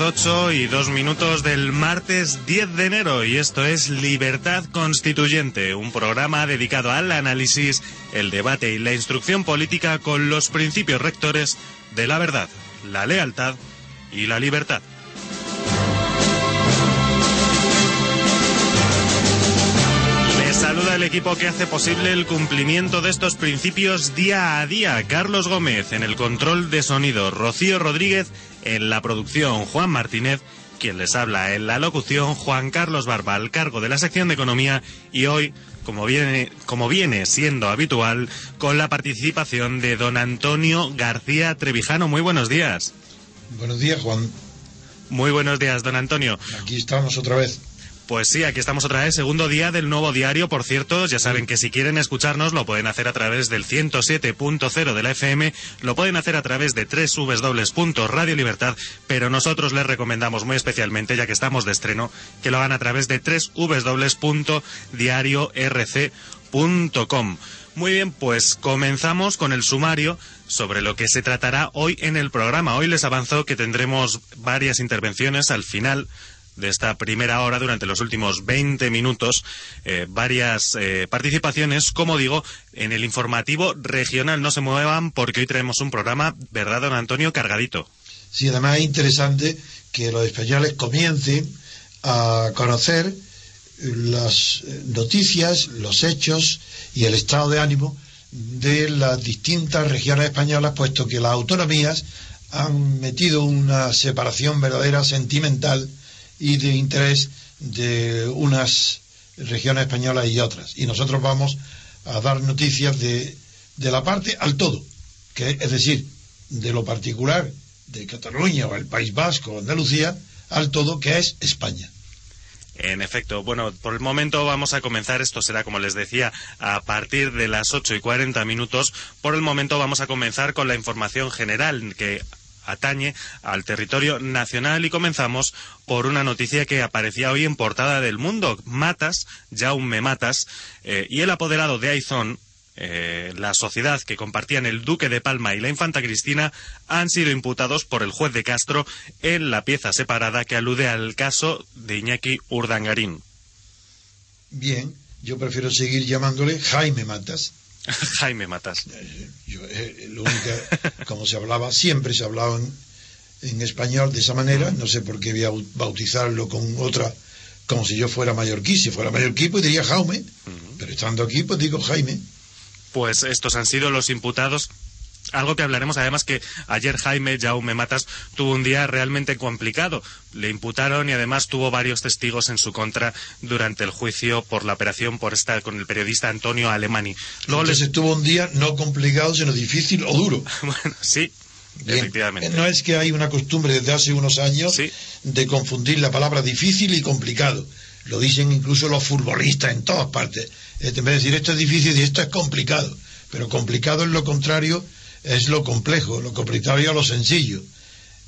Las 8 y 2 minutos del martes 10 de enero y esto es Libertad Constituyente, un programa dedicado al análisis, el debate y la instrucción política con los principios rectores de la verdad, la lealtad y la libertad. El equipo que hace posible el cumplimiento de estos principios día a día. Carlos Gómez en el control de sonido, Rocío Rodríguez en la producción Juan Martínez, quien les habla en la locución Juan Carlos Barba al cargo de la sección de economía y hoy, como viene, como viene siendo habitual, con la participación de don Antonio García Trevijano. Muy buenos días. Buenos días, Juan. Muy buenos días, don Antonio. Aquí estamos otra vez. Pues sí, aquí estamos otra vez, segundo día del nuevo diario. Por cierto, ya saben que si quieren escucharnos lo pueden hacer a través del 107.0 de la FM, lo pueden hacer a través de Radio Libertad, pero nosotros les recomendamos muy especialmente, ya que estamos de estreno, que lo hagan a través de www.diariorc.com. Muy bien, pues comenzamos con el sumario sobre lo que se tratará hoy en el programa. Hoy les avanzo que tendremos varias intervenciones al final de esta primera hora, durante los últimos 20 minutos, eh, varias eh, participaciones, como digo, en el informativo regional. No se muevan porque hoy tenemos un programa, ¿verdad, don Antonio? Cargadito. Sí, además es interesante que los españoles comiencen a conocer las noticias, los hechos y el estado de ánimo de las distintas regiones españolas, puesto que las autonomías han metido una separación verdadera sentimental y de interés de unas regiones españolas y otras. Y nosotros vamos a dar noticias de, de la parte al todo, que es decir, de lo particular de Cataluña o el País Vasco o Andalucía al todo, que es España. En efecto, bueno, por el momento vamos a comenzar, esto será como les decía, a partir de las 8 y 40 minutos. Por el momento vamos a comenzar con la información general que atañe al territorio nacional y comenzamos por una noticia que aparecía hoy en portada del mundo. Matas, Jaume Matas, eh, y el apoderado de Aizón, eh, la sociedad que compartían el duque de Palma y la infanta Cristina, han sido imputados por el juez de Castro en la pieza separada que alude al caso de Iñaki Urdangarín. Bien, yo prefiero seguir llamándole Jaime Matas. Jaime Matas. Yo, eh, lo único, como se hablaba, siempre se hablaba en, español de esa manera, no sé por qué voy a bautizarlo con otra, como si yo fuera mallorquí, si fuera mallorquí pues diría Jaume, pero estando aquí pues digo Jaime. Pues estos han sido los imputados algo que hablaremos además que ayer Jaime Jaume Matas tuvo un día realmente complicado. Le imputaron y además tuvo varios testigos en su contra durante el juicio por la operación por esta con el periodista Antonio Alemani. Luego Entonces tuvo un día no complicado, sino difícil o duro. bueno, sí. Efectivamente. No es que hay una costumbre desde hace unos años de confundir la palabra difícil y complicado. Lo dicen incluso los futbolistas en todas partes. En vez de decir esto es difícil y esto es complicado. Pero complicado es lo contrario es lo complejo, lo complicado lo sencillo,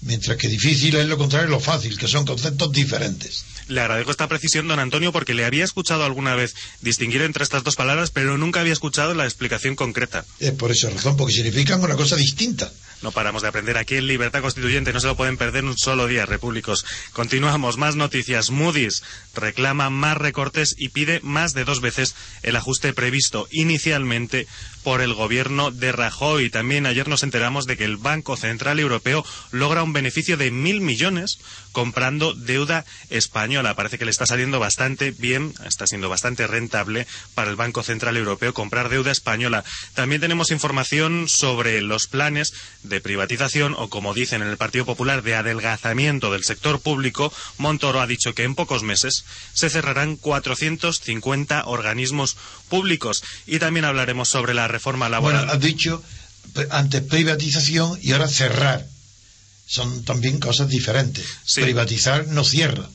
mientras que difícil es lo contrario, lo fácil, que son conceptos diferentes. Le agradezco esta precisión, don Antonio, porque le había escuchado alguna vez distinguir entre estas dos palabras, pero nunca había escuchado la explicación concreta. Es por esa razón, porque significan una cosa distinta. No paramos de aprender aquí en Libertad Constituyente, no se lo pueden perder un solo día, repúblicos. Continuamos, más noticias. Moody's reclama más recortes y pide más de dos veces el ajuste previsto inicialmente por el gobierno de Rajoy. También ayer nos enteramos de que el Banco Central Europeo logra un beneficio de mil millones comprando deuda española. Parece que le está saliendo bastante bien, está siendo bastante rentable para el Banco Central Europeo comprar deuda española. También tenemos información sobre los planes de privatización o, como dicen en el Partido Popular, de adelgazamiento del sector público. Montoro ha dicho que en pocos meses se cerrarán 450 organismos públicos. Y también hablaremos sobre la reforma laboral. Bueno, has dicho antes privatización y ahora cerrar. Son también cosas diferentes. Privatizar no cierra.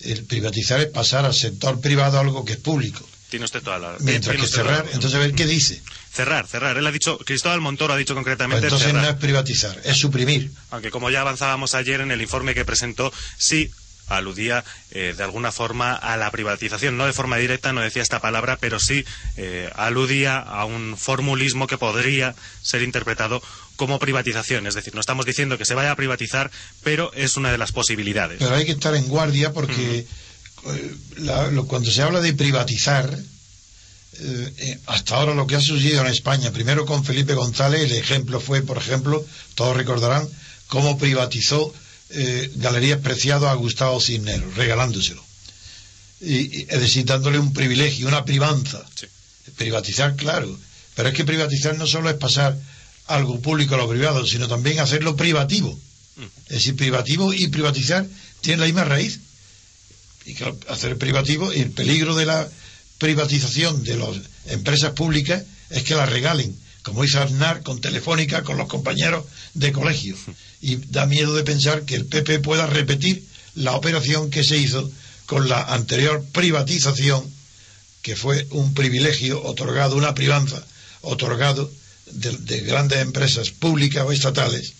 El privatizar es pasar al sector privado algo que es público. Tiene usted toda la Mientras que cerrar, entonces a ver qué dice. Cerrar, cerrar. Él ha dicho, Cristóbal Montoro ha dicho concretamente. Pues entonces no es privatizar, es suprimir. Aunque como ya avanzábamos ayer en el informe que presentó, sí aludía eh, de alguna forma a la privatización, no de forma directa, no decía esta palabra, pero sí eh, aludía a un formulismo que podría ser interpretado como privatización. Es decir, no estamos diciendo que se vaya a privatizar, pero es una de las posibilidades. Pero hay que estar en guardia porque eh, cuando se habla de privatizar, hasta ahora lo que ha sucedido en España, primero con Felipe González, el ejemplo fue, por ejemplo, todos recordarán cómo privatizó eh, Galerías Preciado a Gustavo Cisneros, regalándoselo. Y, es decir, dándole un privilegio, una privanza. Privatizar, claro. Pero es que privatizar no solo es pasar algo público a lo privado, sino también hacerlo privativo. Mm. Es decir, privativo y privatizar tienen la misma raíz. Y que hacer privativo, y el peligro de la privatización de las empresas públicas es que las regalen, como hizo Aznar con Telefónica, con los compañeros de colegio. y da miedo de pensar que el PP pueda repetir la operación que se hizo con la anterior privatización, que fue un privilegio otorgado, una privanza otorgado de, grandes empresas públicas o estatales,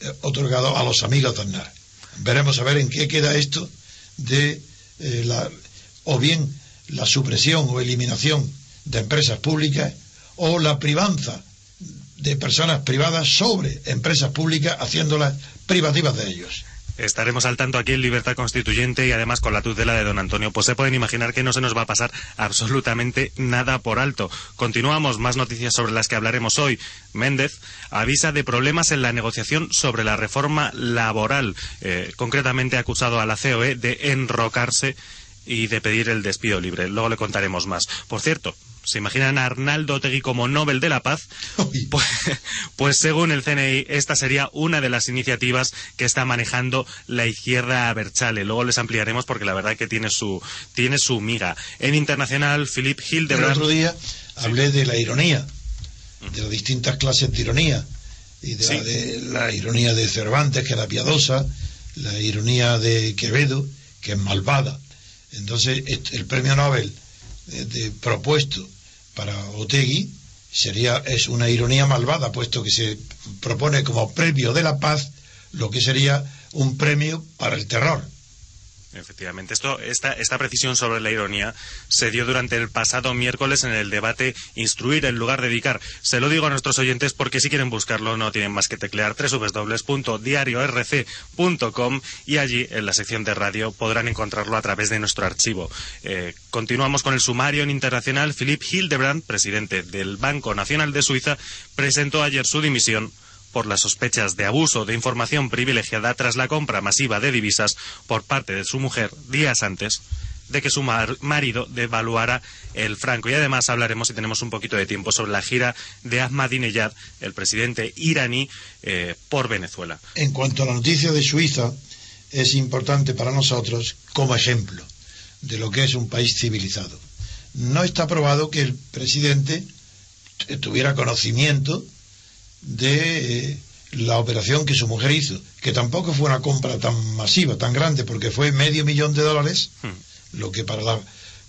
eh, otorgado a los amigos de Aznar. Veremos a ver en qué queda esto de eh, la, o bien la supresión o eliminación de empresas públicas o la privanza de personas privadas sobre empresas públicas haciéndolas privativas de ellos. Estaremos al tanto aquí en Libertad Constituyente y además con la tutela de don Antonio. Pues se pueden imaginar que no se nos va a pasar absolutamente nada por alto. Continuamos, más noticias sobre las que hablaremos hoy. Méndez avisa de problemas en la negociación sobre la reforma laboral, eh, concretamente acusado a la COE de enrocarse y de pedir el despido libre. Luego le contaremos más. Por cierto, ¿Se imaginan a Arnaldo Otegui como Nobel de la Paz? Pues, pues, según el CNI, esta sería una de las iniciativas que está manejando la izquierda Berchale. Luego les ampliaremos porque la verdad que tiene su, tiene su miga. En internacional, Philip Hildebrand... El otro día hablé de la ironía, de las distintas clases de ironía, y de, la, de la ironía de Cervantes, que era piadosa, la ironía de Quevedo, que es malvada. Entonces, el premio Nobel eh, de, propuesto para Otegui sería es una ironía malvada puesto que se propone como premio de la paz lo que sería un premio para el terror Efectivamente, esto, esta, esta precisión sobre la ironía se dio durante el pasado miércoles en el debate Instruir en lugar de dedicar. Se lo digo a nuestros oyentes porque si quieren buscarlo no tienen más que teclear www.diariorc.com y allí en la sección de radio podrán encontrarlo a través de nuestro archivo. Eh, continuamos con el sumario en internacional. Philipp Hildebrand, presidente del Banco Nacional de Suiza, presentó ayer su dimisión por las sospechas de abuso de información privilegiada tras la compra masiva de divisas por parte de su mujer días antes de que su marido devaluara el franco. Y además hablaremos, si tenemos un poquito de tiempo, sobre la gira de Ahmadinejad, el presidente iraní, eh, por Venezuela. En cuanto a la noticia de Suiza, es importante para nosotros como ejemplo de lo que es un país civilizado. No está probado que el presidente tuviera conocimiento de eh, la operación que su mujer hizo, que tampoco fue una compra tan masiva, tan grande, porque fue medio millón de dólares, hmm. lo que para las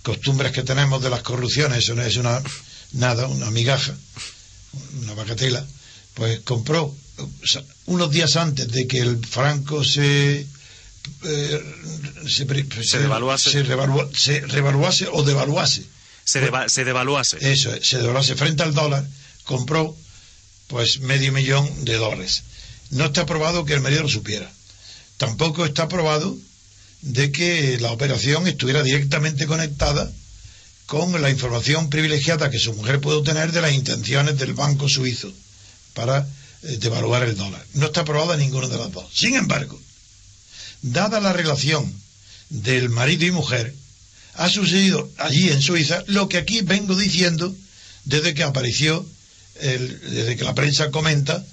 costumbres que tenemos de las corrupciones, eso no es una nada, una migaja, una bagatela, pues compró unos días antes de que el franco se eh, se, se, devaluase. Se, revaluase o devaluase. Se, se devaluase. Eso, se devaluase frente al dólar, compró pues medio millón de dólares. No está probado que el medio lo supiera. Tampoco está probado de que la operación estuviera directamente conectada con la información privilegiada que su mujer puede obtener de las intenciones del banco suizo para eh, devaluar el dólar. No está aprobada ninguna de las dos. Sin embargo, dada la relación del marido y mujer, ha sucedido allí en Suiza lo que aquí vengo diciendo desde que apareció, desde que la prensa comenta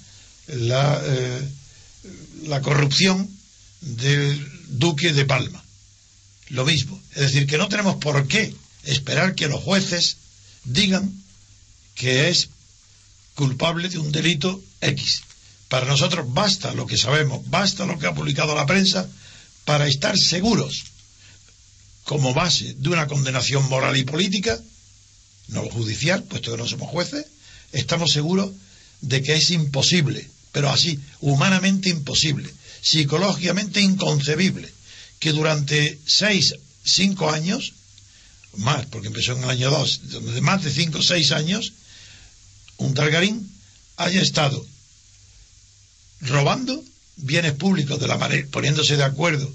la, eh, la corrupción del duque de Palma. Lo mismo. Es decir, que no tenemos por qué esperar que los jueces digan que es culpable de un delito X. Para nosotros basta lo que sabemos, basta lo que ha publicado la prensa para estar seguros, como base de una condenación moral y política, no judicial, puesto que no somos jueces, estamos seguros de que es imposible, pero así, humanamente imposible, psicológicamente inconcebible, que durante seis, cinco años, más, porque empezó en el año dos, de más de cinco seis años, un Targarín haya estado robando bienes públicos de la manera, poniéndose de acuerdo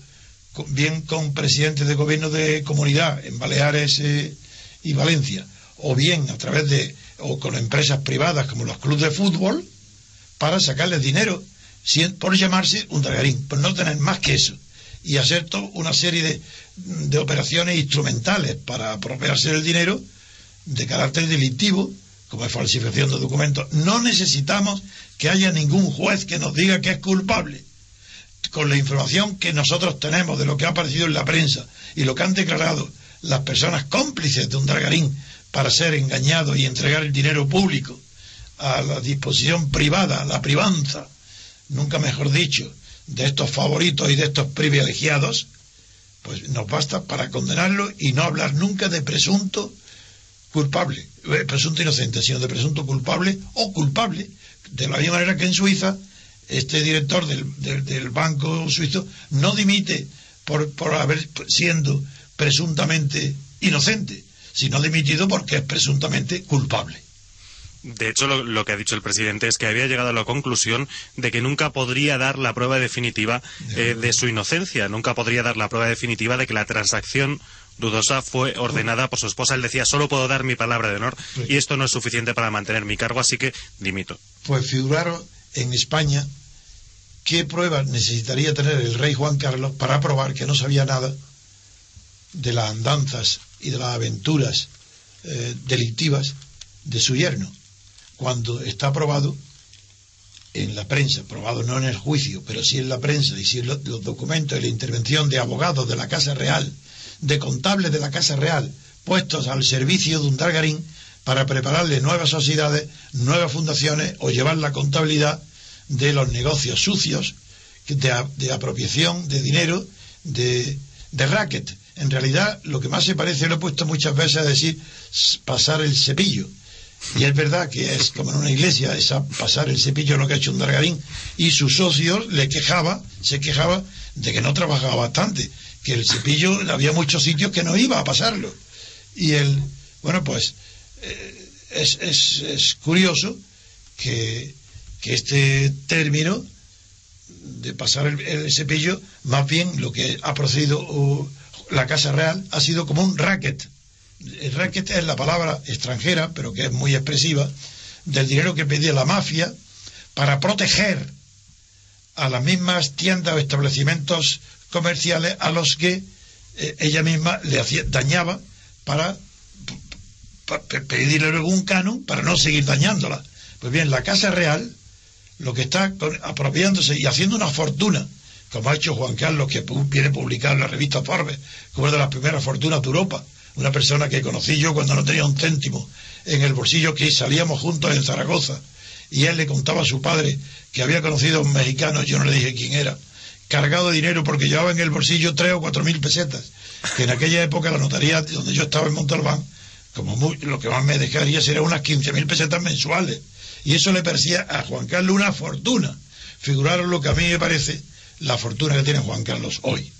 bien con presidentes de gobierno de comunidad en Baleares eh, y Valencia, o bien a través de, o con empresas privadas como los clubes de fútbol, para sacarles dinero, por llamarse un dragarín, por no tener más que eso, y hacer toda una serie de, de operaciones instrumentales para apropiarse del dinero de carácter delictivo, como es falsificación de documentos. No necesitamos que haya ningún juez que nos diga que es culpable con la información que nosotros tenemos de lo que ha aparecido en la prensa y lo que han declarado las personas cómplices de un dragarín para ser engañado y entregar el dinero público a la disposición privada, a la privanza, nunca mejor dicho, de estos favoritos y de estos privilegiados, pues nos basta para condenarlo y no hablar nunca de presunto culpable, eh, presunto inocente, sino de presunto culpable o culpable, de la misma manera que en Suiza este director del, banco suizo no dimite por, por haber siendo presuntamente inocente, sino dimitido porque es presuntamente culpable. De hecho, lo, que ha dicho el presidente es que había llegado a la conclusión de que nunca podría dar la prueba definitiva eh, de su inocencia, nunca podría dar la prueba definitiva de que la transacción dudosa fue ordenada por su esposa. Él decía, solo puedo dar mi palabra de honor y esto no es suficiente para mantener mi cargo, así que dimito. Pues figuraron en España qué pruebas necesitaría tener el rey Juan Carlos para probar que no sabía nada de las andanzas y de las aventuras eh, delictivas de su yerno, cuando está probado en la prensa, probado no en el juicio, pero sí en la prensa y sí en los, documentos y la intervención de abogados de la Casa Real, de contables de la Casa Real, puestos al servicio de un Dargarín para prepararle nuevas sociedades, nuevas fundaciones o llevar la contabilidad de los negocios sucios, de, apropiación de dinero, de, de racket. En realidad, lo que más se parece, lo he puesto muchas veces a decir, pasar el cepillo. Y es verdad que es como en una iglesia, es pasar el cepillo lo que ha hecho un dargarín. Y sus socios le quejaba, se quejaba de que no trabajaba bastante, que el cepillo había muchos sitios que no iba a pasarlo. Y el, bueno, pues eh, es, es, curioso que que este término de pasar el, cepillo, más bien lo que ha procedido la Casa Real ha sido como un racket. El racket es la palabra extranjera, pero que es muy expresiva, del dinero que pedía la mafia para proteger a las mismas tiendas o establecimientos comerciales a los que eh, ella misma le hacía, dañaba para, pedirle algún canon para no seguir dañándola. Pues bien, la Casa Real lo que está apropiándose y haciendo una fortuna, como ha hecho Juan Carlos, que viene publicado en la revista Forbes, como es de las primeras fortunas de Europa, una persona que conocí yo cuando no tenía un céntimo en el bolsillo, que salíamos juntos en Zaragoza, y él le contaba a su padre que había conocido a un mexicano, yo no le dije quién era, cargado de dinero porque llevaba en el bolsillo tres o cuatro mil pesetas, que en aquella época la notaría donde yo estaba en Montalbán, como lo que más me dejaría sería unas quince mil pesetas mensuales y eso le parecía a Juan Carlos una fortuna. Figuraron lo que a mí me parece la fortuna que tiene Juan Carlos hoy.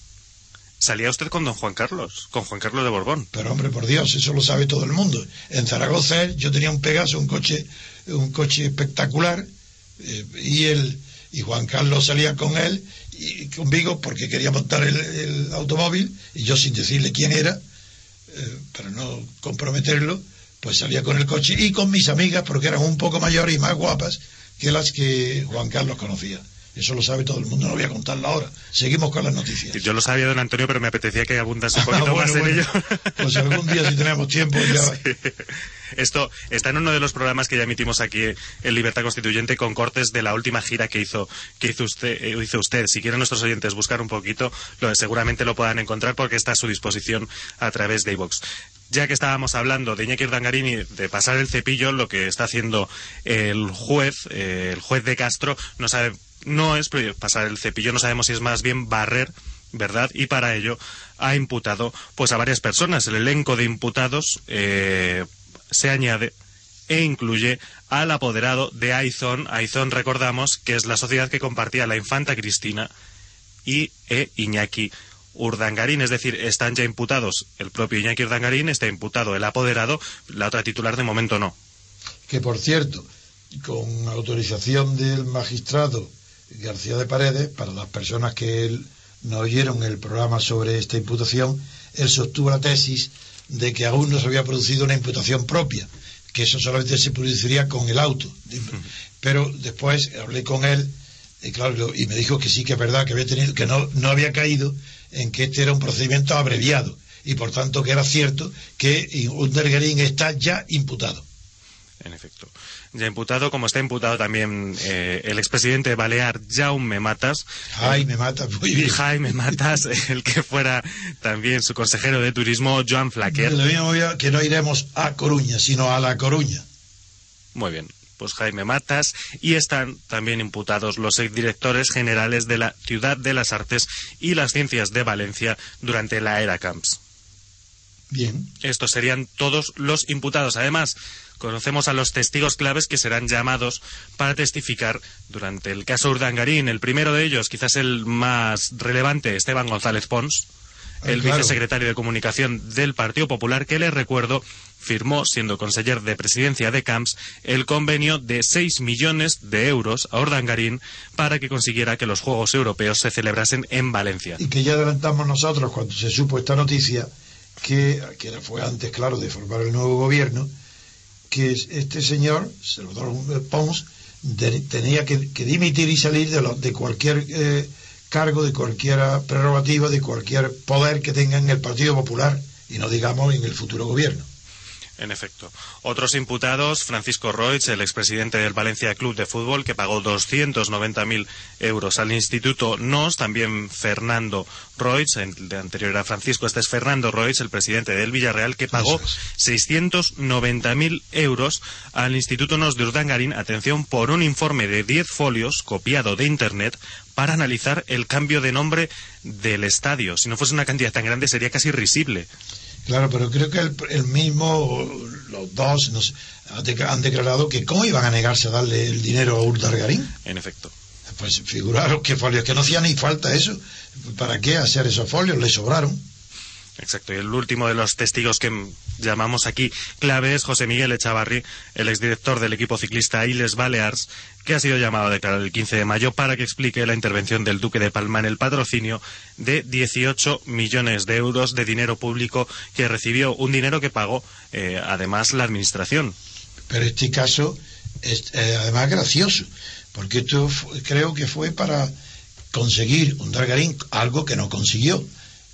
¿Salía usted con don Juan Carlos? Con Juan Carlos de Borbón. Pero hombre, por Dios, eso lo sabe todo el mundo. En Zaragoza yo tenía un Pegaso, un coche, un coche espectacular, eh, y él y Juan Carlos salía con él y conmigo porque quería montar el, automóvil y yo sin decirle quién era, eh, para no comprometerlo, pues salía con el coche y con mis amigas, porque eran un poco mayores y más guapas, que las que Juan Carlos conocía. Eso lo sabe todo el mundo, no voy a contarlo ahora. Seguimos con las noticias. Yo lo sabía, don Antonio, pero me apetecía que abundase un poquito más en ello. Pues algún día, si tenemos tiempo, ya... Esto está en uno de los programas que ya emitimos aquí en Libertad Constituyente con cortes de la última gira que hizo, que hizo usted, eh, hizo usted. Si quieren nuestros oyentes buscar un poquito, lo, seguramente lo puedan encontrar porque está a su disposición a través de iVox ya que estábamos hablando de Iñaki Dangarini de pasar el cepillo, lo que está haciendo el juez, eh, el juez de Castro, no sabe, no es pasar el cepillo, no sabemos si es más bien barrer ¿verdad? Y para ello ha imputado pues a varias personas. El elenco de imputados eh, se añade e incluye al apoderado de Aizón. Aizón, recordamos, que es la sociedad que compartía la infanta Cristina y e Iñaki Urdangarín, es decir, están ya imputados el propio Iñaki Urdangarín, está imputado el apoderado, la otra titular de momento no. Que por cierto, con autorización del magistrado García de Paredes, para las personas que no oyeron el programa sobre esta imputación, él sostuvo la tesis de que aún no se había producido una imputación propia, que eso solamente se produciría con el auto. Pero después hablé con él y, claro, y me dijo que sí que es verdad que había tenido, que no, no había caído en que este era un procedimiento abreviado y por tanto que era cierto que Undergering está ya imputado. En efecto ya imputado, como está imputado también eh, el expresidente balear Jaume Matas. Jaime Matas, muy bien. Jaime Matas, el que fuera también su consejero de turismo, Joan Flaquer. Que no iremos a Coruña, sino a La Coruña. Muy bien pues Jaime Matas, y están también imputados los exdirectores generales de la Ciudad de las Artes y las Ciencias de Valencia durante la era Camps. Bien. Estos serían todos los imputados. Además, Conocemos a los testigos claves que serán llamados para testificar durante el caso Urdangarín. El primero de ellos, quizás el más relevante, Esteban González Pons, ah, el vicesecretario de Comunicación del Partido Popular, que les recuerdo firmó, siendo conseller de presidencia de Camps, el convenio de 6 millones de euros a Urdangarín para que consiguiera que los Juegos Europeos se celebrasen en Valencia. Y que ya adelantamos nosotros cuando se supo esta noticia, que, que fue antes, claro, de formar el nuevo gobierno, que este señor, Salvador Pons, tenía que, dimitir y salir de, de cualquier eh, cargo, de cualquier prerrogativa, de cualquier poder que tenga en el Partido Popular y no digamos en el futuro gobierno. En efecto. Otros imputados, Francisco Roig, el expresidente del Valencia Club de Fútbol, que pagó 290.000 euros al Instituto NOS, también Fernando Roig, de anterior a Francisco, este es Fernando Roig, el presidente del Villarreal, que pagó 690.000 euros al Instituto NOS de Urdangarín, atención, por un informe de 10 folios copiado de Internet para analizar el cambio de nombre del estadio. Si no fuese una cantidad tan grande sería casi risible. Claro, pero creo que el, mismo, los dos nos, han declarado que cómo iban a negarse a darle el dinero a Urdargarín. En efecto. Pues figuraros qué folios, que no hacía ni falta eso. ¿Para qué hacer esos folios? Le sobraron. Exacto. Y el último de los testigos que llamamos aquí clave es José Miguel Echavarri, el exdirector del equipo ciclista Iles Balears, que ha sido llamado a declarar el 15 de mayo para que explique la intervención del Duque de Palma en el patrocinio de 18 millones de euros de dinero público que recibió, un dinero que pagó eh, además la Administración. Pero este caso es eh, además gracioso, porque esto creo que fue para conseguir un Dargarín, algo que no consiguió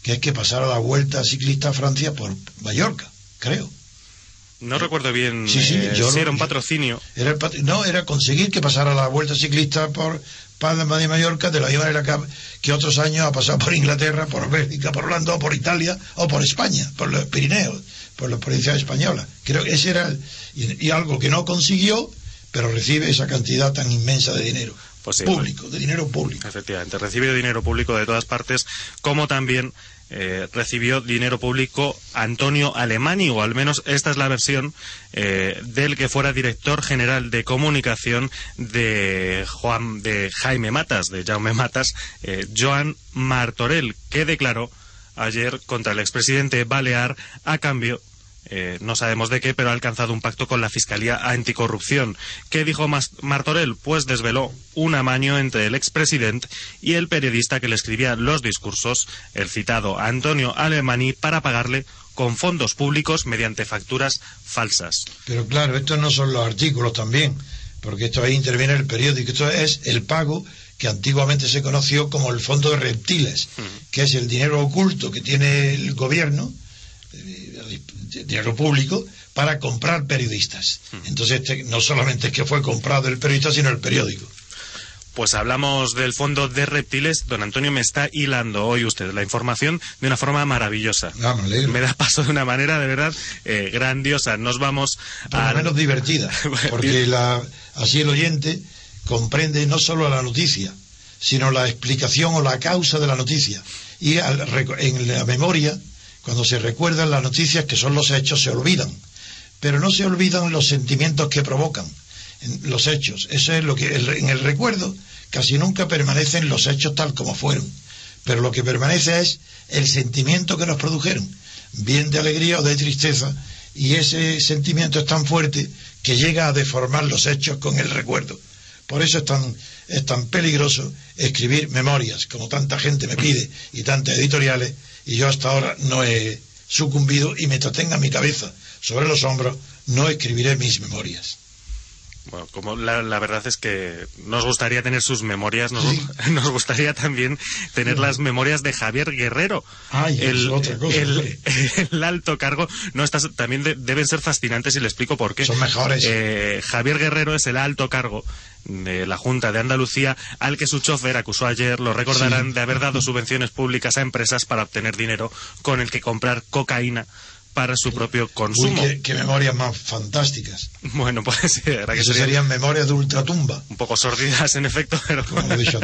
que es que pasara la vuelta ciclista a Francia por Mallorca, creo. No recuerdo bien sí, sí, eh, si era un patrocinio. Era no, era conseguir que pasara la vuelta ciclista por Palma de Mallorca de la misma manera que, otros años ha pasado por Inglaterra, por Bélgica, por Holanda, o por Italia, o por España, por los Pirineos, por las provincias españolas. Creo que ese era y, algo que no consiguió, pero recibe esa cantidad tan inmensa de dinero. Pues público, de dinero público. Efectivamente, recibe dinero público de todas partes, como también eh, recibió dinero público Antonio Alemani, o al menos esta es la versión eh, del que fuera director general de comunicación de, Juan, de Jaime Matas, de Jaume Matas, eh, Joan Martorell, que declaró ayer contra el expresidente Balear a cambio eh, no sabemos de qué, pero ha alcanzado un pacto con la Fiscalía Anticorrupción. ¿Qué dijo Martorell? Pues desveló un amaño entre el expresidente y el periodista que le escribía los discursos, el citado Antonio Alemani, para pagarle con fondos públicos mediante facturas falsas. Pero claro, estos no son los artículos también. porque esto ahí interviene el periódico. Esto es el pago que antiguamente se conoció como el fondo de reptiles, que es el dinero oculto que tiene el gobierno, dinero público, para comprar periodistas. Entonces, este, no solamente es que fue comprado el periodista, sino el periódico. Pues hablamos del fondo de reptiles. Don Antonio me está hilando hoy usted la información de una forma maravillosa. Ah, me, da paso de una manera de verdad eh, grandiosa. Nos vamos a. menos divertida. Porque la, así el oyente comprende no solo la noticia, sino la explicación o la causa de la noticia. Y en la memoria, cuando se recuerdan las noticias que son los hechos, se olvidan. Pero no se olvidan los sentimientos que provocan los hechos. Eso es lo que en el recuerdo casi nunca permanecen los hechos tal como fueron, pero lo que permanece es el sentimiento que nos produjeron, bien de alegría o de tristeza, y ese sentimiento es tan fuerte que llega a deformar los hechos con el recuerdo. Por eso es tan, es tan peligroso escribir memorias, como tanta gente me pide, y tantas editoriales, y yo hasta ahora no he sucumbido y mientras tenga mi cabeza sobre los hombros, no escribiré mis memorias. Bueno, como la, verdad es que nos gustaría tener sus memorias, nos, gustaría también tener las memorias de Javier Guerrero. el, el, alto cargo. No, estas también deben ser fascinantes y le explico por qué. Son mejores. Eh, Javier Guerrero es el alto cargo de la Junta de Andalucía al que su chofer acusó ayer, lo recordarán, de haber dado subvenciones públicas a empresas para obtener dinero con el que comprar cocaína para su propio consumo. qué, memorias más fantásticas. Bueno, pues sí, que serían, memorias de ultratumba. Un poco sordidas, en efecto, pero,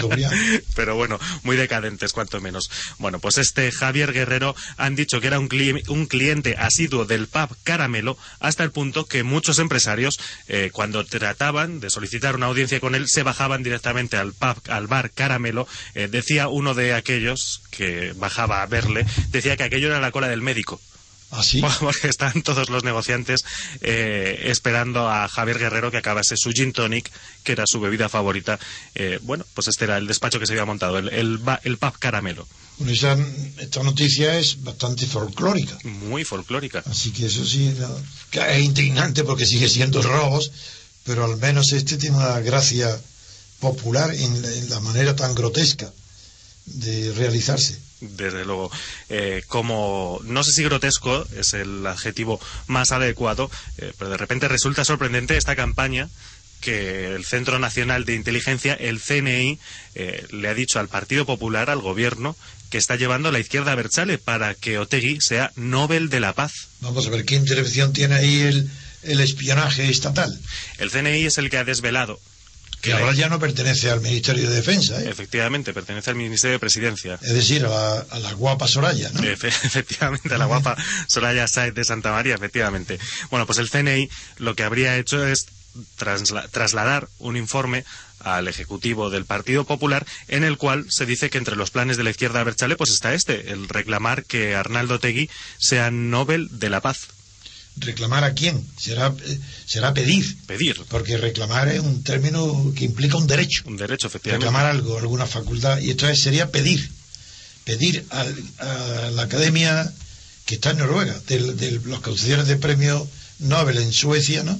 pero bueno, muy decadentes, cuanto menos. Bueno, pues este Javier Guerrero han dicho que era un, un cliente asiduo del pub Caramelo hasta el punto que muchos empresarios, eh, cuando trataban de solicitar una audiencia con él, se bajaban directamente al pub, al bar Caramelo. Eh, decía uno de aquellos que bajaba a verle, decía que aquello era la cola del médico. ¿Así? Porque están todos los negociantes eh, esperando a Javier Guerrero que acabase su gin tonic, que era su bebida favorita. Eh, bueno, pues este era el despacho que se había montado, el, el, el pub caramelo. esta noticia es bastante folclórica. Muy folclórica. Así que eso sí es indignante porque sigue siendo robos, pero al menos este tiene una gracia popular en la manera tan grotesca de realizarse desde luego, eh, como no sé si grotesco es el adjetivo más adecuado, eh, pero de repente resulta sorprendente esta campaña que el Centro Nacional de Inteligencia, el CNI, eh, le ha dicho al Partido Popular, al gobierno, que está llevando a la izquierda a Berchale para que Otegui sea Nobel de la Paz. Vamos a ver qué intervención tiene ahí el, el espionaje estatal. El CNI es el que ha desvelado que ahora ya no pertenece al Ministerio de Defensa. ¿eh? Efectivamente, pertenece al Ministerio de Presidencia. Es decir, a la, guapa Soraya, ¿no? efectivamente, a la guapa Soraya Saez de Santa María, efectivamente. Bueno, pues el CNI lo que habría hecho es trasladar un informe al Ejecutivo del Partido Popular en el cual se dice que entre los planes de la izquierda Berchale pues está este, el reclamar que Arnaldo Tegui sea Nobel de la Paz reclamar a quién será eh, será pedir. Pedir. Porque reclamar es un término que implica un derecho. Un derecho efectivamente. Reclamar algo alguna facultad. Y esto sería pedir. Pedir a, la academia que está en Noruega de, los causadores de premio Nobel en Suecia no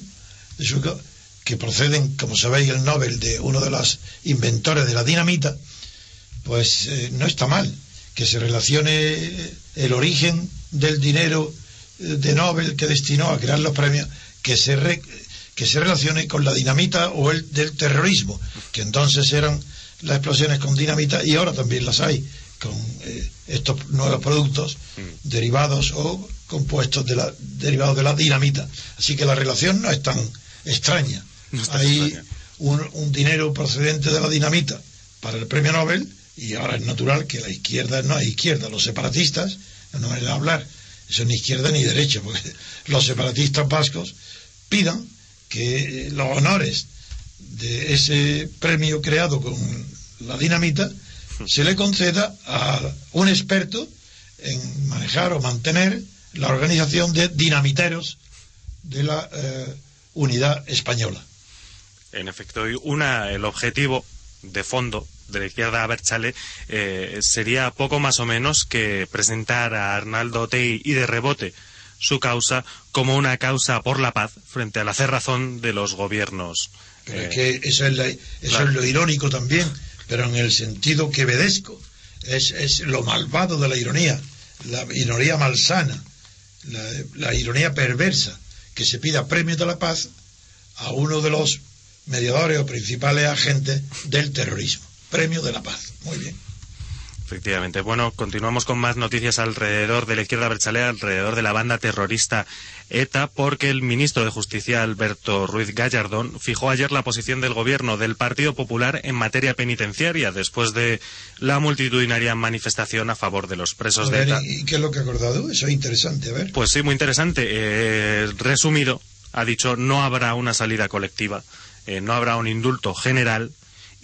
que proceden como sabéis el Nobel de uno de los inventores de la dinamita. Pues eh, no está mal que se relacione el origen del dinero de Nobel que destinó a crear los premios que se, que se relacione con la dinamita o el del terrorismo, que entonces eran las explosiones con dinamita y ahora también las hay con eh, estos nuevos productos mm. derivados o compuestos de la, derivados de la dinamita. Así que la relación no es tan extraña. hay Un, un dinero procedente de la dinamita para el premio Nobel y ahora es natural que la izquierda no hay izquierda, los separatistas, no manera de hablar, eso ni izquierda ni derecha, porque los separatistas vascos pidan que los honores de ese premio creado con la dinamita se le conceda a un experto en manejar o mantener la organización de dinamiteros de la eh, unidad española. En efecto, una, el objetivo de fondo de la izquierda a Berchale eh, sería poco más o menos que presentar a Arnaldo Otey y de rebote su causa como una causa por la paz frente a la cerrazón de los gobiernos Pero es que eso, es, eso es lo irónico también, pero en el sentido quevedesco. Es, es lo malvado de la ironía, la ironía malsana, la, la ironía perversa, que se pida premio de la paz a uno de los mediadores o principales agentes del terrorismo. Premio de la paz. Muy bien. Efectivamente. Bueno, continuamos con más noticias alrededor de la izquierda berchalea, alrededor de la banda terrorista ETA, porque el ministro de Justicia, Alberto Ruiz Gallardón, fijó ayer la posición del gobierno del Partido Popular en materia penitenciaria, después de la multitudinaria manifestación a favor de los presos de ETA. ¿Y qué es lo que ha acordado? Eso es interesante, a ver. Pues sí, muy interesante. Eh, resumido, ha dicho no habrá una salida colectiva, eh, no habrá un indulto general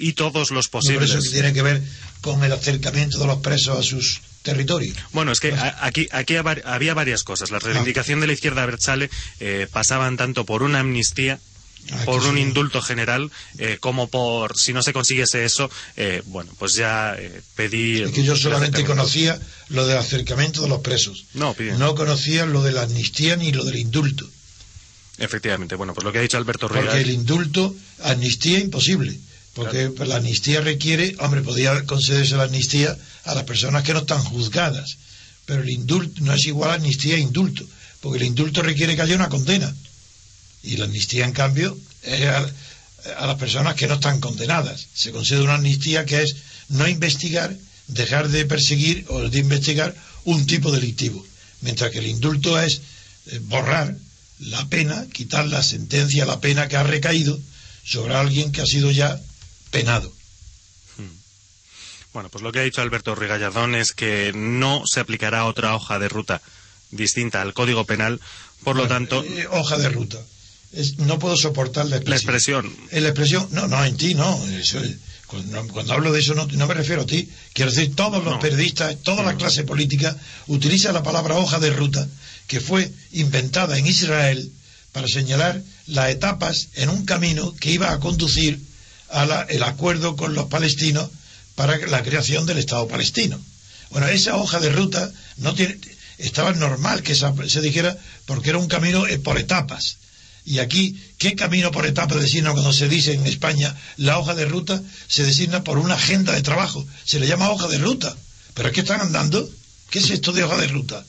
y todos los posibles. No, eso que tiene que ver con el acercamiento de los presos a sus territorios. Bueno, es que aquí, aquí había varias cosas. La reivindicación de la izquierda Berchale eh, pasaban tanto por una amnistía ah, por un indulto general, eh, como por, si no se consiguiese eso, eh, bueno, pues ya pedí... Es que yo solamente conocía lo del acercamiento de los presos. No, no conocía lo de la amnistía ni lo del indulto. Efectivamente, bueno, pues lo que ha dicho Alberto Rueda... Porque el indulto, amnistía imposible. Porque la amnistía requiere, hombre, podría concederse la amnistía a las personas que no están juzgadas, pero el indulto no es igual a amnistía e indulto, porque el indulto requiere que haya una condena, y la amnistía, en cambio, es a, a las personas que no están condenadas. Se concede una amnistía que es no investigar, dejar de perseguir o de investigar un tipo delictivo, mientras que el indulto es eh, borrar la pena, quitar la sentencia, la pena que ha recaído sobre alguien que ha sido ya penado. Hmm. Bueno, pues lo que ha dicho Alberto Rigallardón es que no se aplicará otra hoja de ruta distinta al Código Penal, por lo tanto... Eh, hoja de ruta. no puedo soportar la expresión. La expresión. no, no, en ti no. cuando, hablo de eso no, me refiero a ti. Quiero decir, todos los periodistas, toda la clase política utiliza la palabra hoja de ruta, que fue inventada en Israel para señalar las etapas en un camino que iba a conducir el acuerdo con los palestinos para la creación del Estado palestino. Bueno, esa hoja de ruta no tiene, estaba normal que se dijera porque era un camino eh, por etapas. Y aquí, ¿qué camino por etapas designa cuando se dice en España la hoja de ruta? Se designa por una agenda de trabajo. Se le llama hoja de ruta. ¿Pero es que están andando? ¿Qué es esto de hoja de ruta?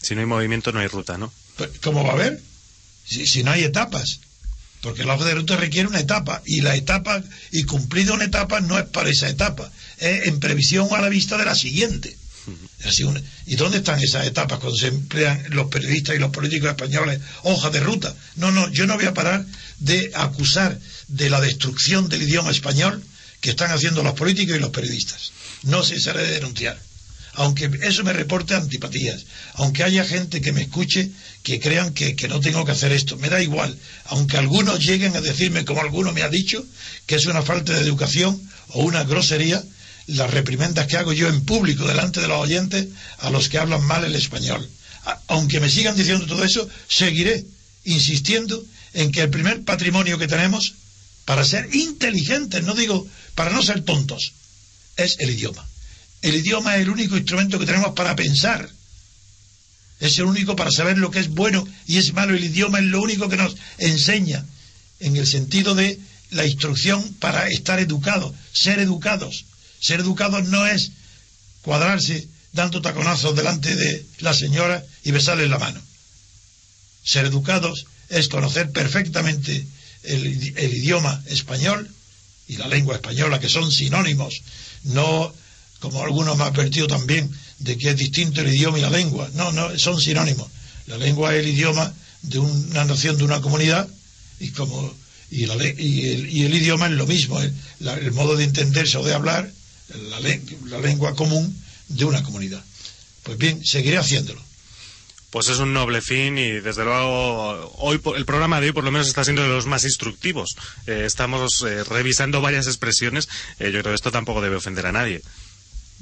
Si no hay movimiento, no hay ruta, ¿no? Pues, ¿Cómo va a haber? Si, si no hay etapas porque la hoja de ruta requiere una etapa y la etapa y cumplida una etapa no es para esa etapa, es en previsión a la vista de la siguiente. ¿Y dónde están esas etapas cuando se emplean los periodistas y los políticos españoles hojas de ruta? No, no, yo no voy a parar de acusar de la destrucción del idioma español que están haciendo los políticos y los periodistas. No cesaré de denunciar aunque eso me reporte antipatías, aunque haya gente que me escuche que crean que, no tengo que hacer esto, me da igual, aunque algunos lleguen a decirme, como alguno me ha dicho, que es una falta de educación o una grosería, las reprimendas que hago yo en público delante de los oyentes a los que hablan mal el español. Aunque me sigan diciendo todo eso, seguiré insistiendo en que el primer patrimonio que tenemos para ser inteligentes, no digo para no ser tontos, es el idioma. El idioma es el único instrumento que tenemos para pensar. Es el único para saber lo que es bueno y es malo. El idioma es lo único que nos enseña en el sentido de la instrucción para estar educados, ser educados. Ser educados no es cuadrarse dando taconazos delante de la señora y besarle la mano. Ser educados es conocer perfectamente el, idioma español y la lengua española, que son sinónimos, no como algunos me han advertido también, de que es distinto el idioma y la lengua. No, no, son sinónimos. La lengua es el idioma de una nación, de una comunidad, y como y, la, y, el, idioma es lo mismo, el, el, modo de entenderse o de hablar, la, la lengua común de una comunidad. Pues bien, seguiré haciéndolo. Pues es un noble fin y desde luego hoy el programa de hoy por lo menos está siendo de los más instructivos. Eh, estamos eh, revisando varias expresiones. Eh, yo creo que esto tampoco debe ofender a nadie.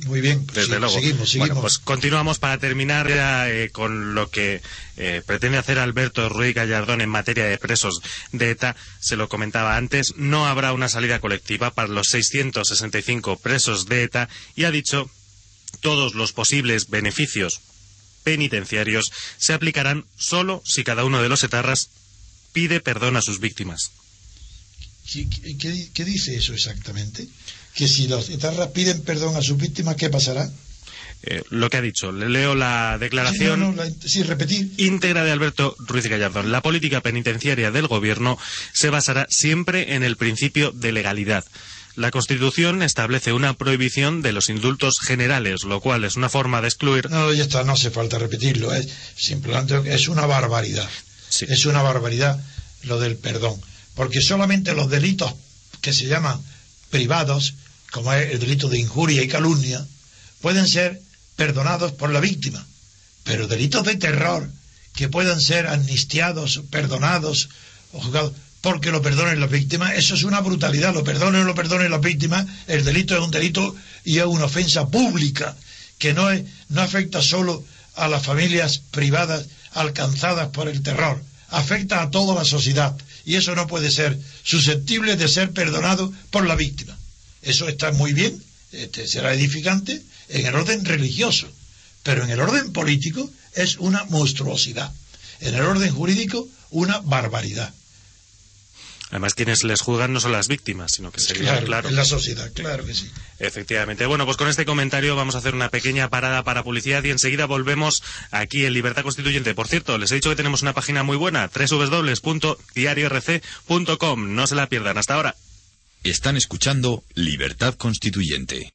Muy bien, desde luego. Seguimos, seguimos. Bueno, pues continuamos para terminar eh, con lo que eh, pretende hacer Alberto Ruiz Gallardón en materia de presos de ETA. Se lo comentaba antes, no habrá una salida colectiva para los 665 presos de ETA y ha dicho todos los posibles beneficios penitenciarios se aplicarán solo si cada uno de los etarras pide perdón a sus víctimas. ¿Qué, dice eso exactamente? Que si los etarras piden perdón a sus víctimas, ¿qué pasará? Eh, lo que ha dicho. Le leo la declaración sí, repetir. íntegra de Alberto Ruiz Gallardón. La política penitenciaria del Gobierno se basará siempre en el principio de legalidad. La Constitución establece una prohibición de los indultos generales, lo cual es una forma de excluir. No, ya está, no hace falta repetirlo. Es simplemente es una barbaridad. Es una barbaridad lo del perdón. Porque solamente los delitos que se llaman privados, como es el delito de injuria y calumnia, pueden ser perdonados por la víctima. Pero delitos de terror que puedan ser amnistiados, perdonados o juzgados porque lo perdonen las víctimas, eso es una brutalidad, lo perdonen o lo perdonen las víctimas, el delito es un delito y es una ofensa pública que no, es, no afecta solo a las familias privadas alcanzadas por el terror, afecta a toda la sociedad y eso no puede ser susceptible de ser perdonado por la víctima. Eso está muy bien, este, será edificante en el orden religioso, pero en el orden político es una monstruosidad, en el orden jurídico una barbaridad. Además, quienes les juzgan no son las víctimas, sino que sería, claro, En la sociedad, claro que sí. Efectivamente. Bueno, pues con este comentario vamos a hacer una pequeña parada para publicidad y enseguida volvemos aquí en Libertad Constituyente. Por cierto, les he dicho que tenemos una página muy buena, www.diariorc.com. No se la pierdan. Hasta ahora. Están escuchando Libertad Constituyente.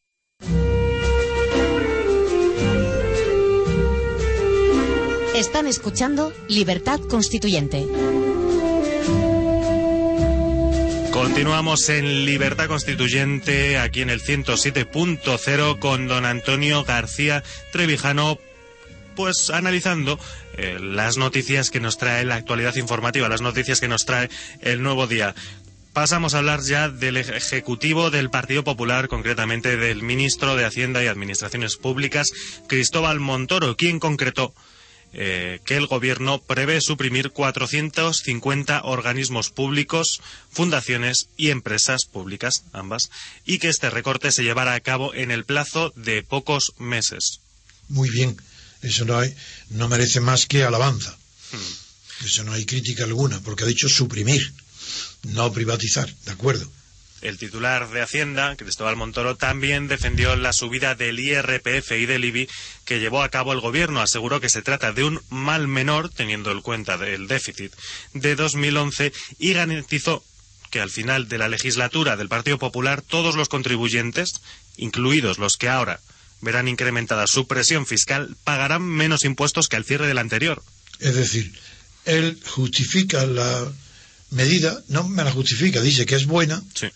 Están escuchando Libertad Constituyente. Continuamos en Libertad Constituyente, aquí en el 107.0 con don Antonio García Trevijano, pues analizando eh, las noticias que nos trae la actualidad informativa, las noticias que nos trae el nuevo día. Pasamos a hablar ya del Ejecutivo del Partido Popular, concretamente del Ministro de Hacienda y Administraciones Públicas, Cristóbal Montoro, quien concretó eh, que el Gobierno prevé suprimir 450 organismos públicos, fundaciones y empresas públicas, ambas, y que este recorte se llevará a cabo en el plazo de pocos meses. Muy bien, eso no, hay, no merece más que alabanza. Hmm. Eso no hay crítica alguna, porque ha dicho suprimir, no privatizar, ¿de acuerdo? El titular de Hacienda, Cristóbal Montoro, también defendió la subida del IRPF y del IBI que llevó a cabo el gobierno. Aseguró que se trata de un mal menor, teniendo en cuenta el déficit de 2011, y garantizó que al final de la legislatura del Partido Popular todos los contribuyentes, incluidos los que ahora verán incrementada su presión fiscal, pagarán menos impuestos que al cierre del anterior. Es decir, él justifica la medida, no me la justifica, dice que es buena, sí.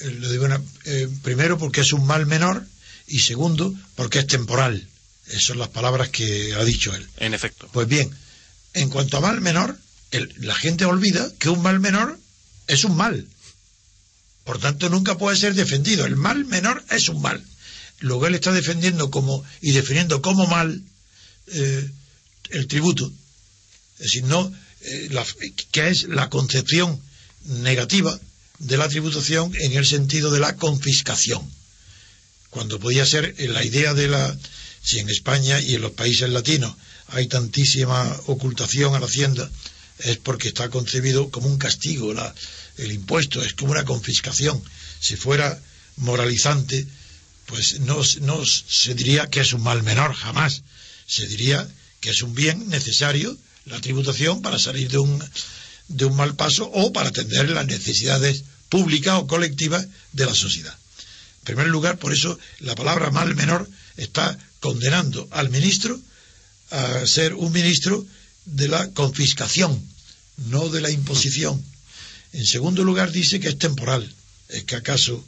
Eh, eh, primero porque es un mal menor y segundo porque es temporal. Esas son las palabras que ha dicho él. En efecto. Pues bien, en cuanto a mal menor, la gente olvida que un mal menor es un mal. Por tanto, nunca puede ser defendido. El mal menor es un mal. Luego él está defendiendo como y definiendo como mal eh, el tributo. Es decir, no, que es la concepción negativa de la tributación en el sentido de la confiscación. Cuando podía ser la idea de la. Si en España y en los países latinos hay tantísima ocultación a la hacienda, es porque está concebido como un castigo. La, el impuesto es como una confiscación. Si fuera moralizante, pues no, no se diría que es un mal menor, jamás. Se diría que es un bien necesario la tributación para salir de un, de un mal paso o para atender las necesidades pública o colectiva de la sociedad. En primer lugar, por eso la palabra mal menor está condenando al ministro a ser un ministro de la confiscación, no de la imposición. En segundo lugar, dice que es temporal. ¿Es que acaso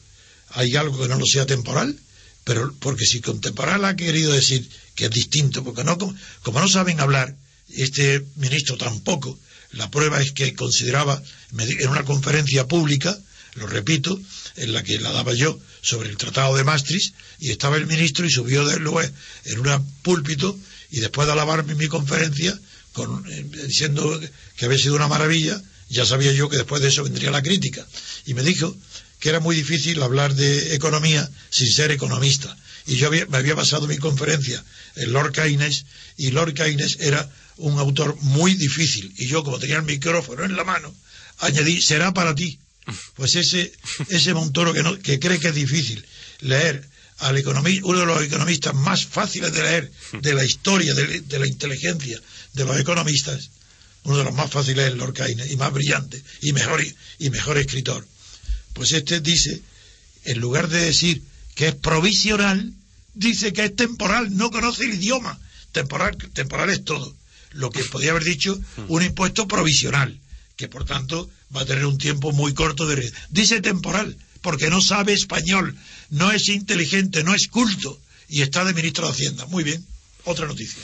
hay algo que no lo sea temporal? Pero porque si con temporal ha querido decir que es distinto, porque no como no saben hablar, este ministro tampoco, la prueba es que consideraba en una conferencia pública lo repito, en la que la daba yo sobre el Tratado de Maastricht, y estaba el ministro y subió de luego en un púlpito y después de alabarme mi conferencia, con, eh, diciendo que había sido una maravilla, ya sabía yo que después de eso vendría la crítica. Y me dijo que era muy difícil hablar de economía sin ser economista. Y yo me había pasado mi conferencia en Lord Keynes, y Lord Keynes era un autor muy difícil. Y yo, como tenía el micrófono en la mano, añadí, será para ti Pues ese, ese Montoro que, no, que cree que es difícil leer al economista, uno de los economistas más fáciles de leer de la historia de, la inteligencia de los economistas, uno de los más fáciles es Lord Keynes y más brillante y mejor, y mejor escritor. Pues este dice, en lugar de decir que es provisional, dice que es temporal, no conoce el idioma. Temporal, temporal es todo. Lo que podría haber dicho un impuesto provisional, que por tanto va a tener un tiempo muy corto de... Dice temporal, porque no sabe español, no es inteligente, no es culto, y está de ministro de Hacienda. Muy bien, otra noticia.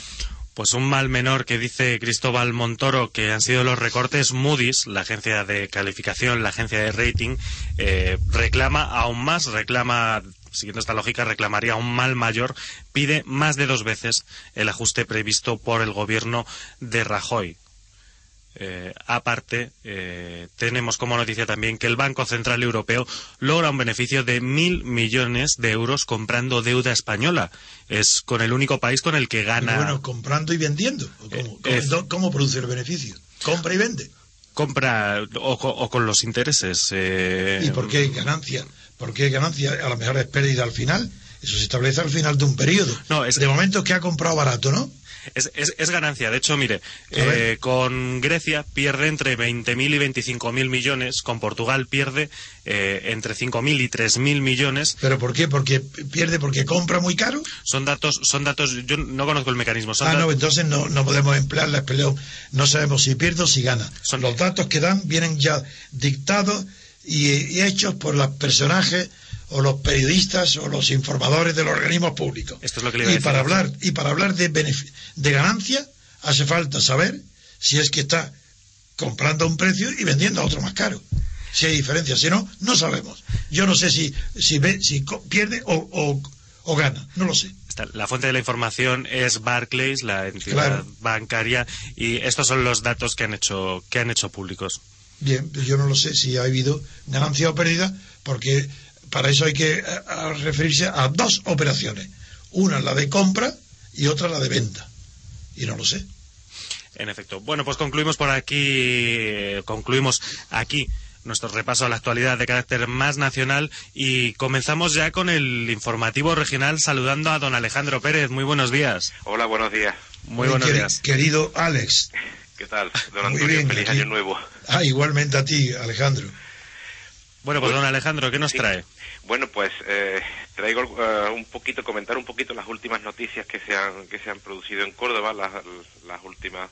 Pues un mal menor que dice Cristóbal Montoro que han sido los recortes Moody's, la agencia de calificación, la agencia de rating, eh, reclama aún más, reclama, siguiendo esta lógica, reclamaría un mal mayor, pide más de dos veces el ajuste previsto por el gobierno de Rajoy. Eh, aparte, eh, tenemos como noticia también que el Banco Central Europeo logra un beneficio de mil millones de euros comprando deuda española. Es con el único país con el que gana. Bueno, comprando y vendiendo. ¿Cómo, cómo, produce el beneficio? ¿Compra y vende? Compra o, o con los intereses. Eh... ¿Y por qué ganancia? ¿Por qué ganancia? A lo mejor es pérdida al final. Eso se establece al final de un periodo. No, es... De momento es que ha comprado barato, ¿no? Es, es, es, ganancia. De hecho, mire, eh, con Grecia pierde entre 20.000 y 25.000 millones, con Portugal pierde eh, entre 5.000 y 3.000 millones. ¿Pero por qué? ¿Porque pierde porque compra muy caro? Son datos, son datos yo no conozco el mecanismo. Son ah, no, entonces no, no podemos emplear la expresión, no sabemos si pierde o si gana. Son... Los datos que dan vienen ya dictados y, y hechos por los personajes o los periodistas o los informadores de los organismos públicos. Esto es lo que le iba a y decir. para hablar y para hablar de de ganancia hace falta saber si es que está comprando a un precio y vendiendo a otro más caro. Si hay diferencia, si no, no sabemos. Yo no sé si si, ve, si pierde o, o, o gana, no lo sé. La fuente de la información es Barclays, la entidad Claro. bancaria, y estos son los datos que han hecho que han hecho públicos. Bien, yo no lo sé si ha habido ganancia o pérdida, porque para eso hay que a, a referirse a dos operaciones. Una la de compra y otra la de venta. Y no lo sé. En efecto. Bueno, pues concluimos por aquí, eh, concluimos aquí nuestro repaso a la actualidad de carácter más nacional y comenzamos ya con el informativo regional saludando a don Alejandro Pérez. Muy buenos días. Hola, buenos días. Muy buenos Quer- días. Querido Alex. ¿Qué tal, don Antonio? bien, Feliz aquí. año nuevo. Ah, igualmente a ti, Alejandro. Bueno, pues don Alejandro, ¿qué nos Sí. trae? Bueno, pues eh, traigo eh, un poquito, comentar un poquito las últimas noticias que se han, que se han producido en Córdoba, las, las últimas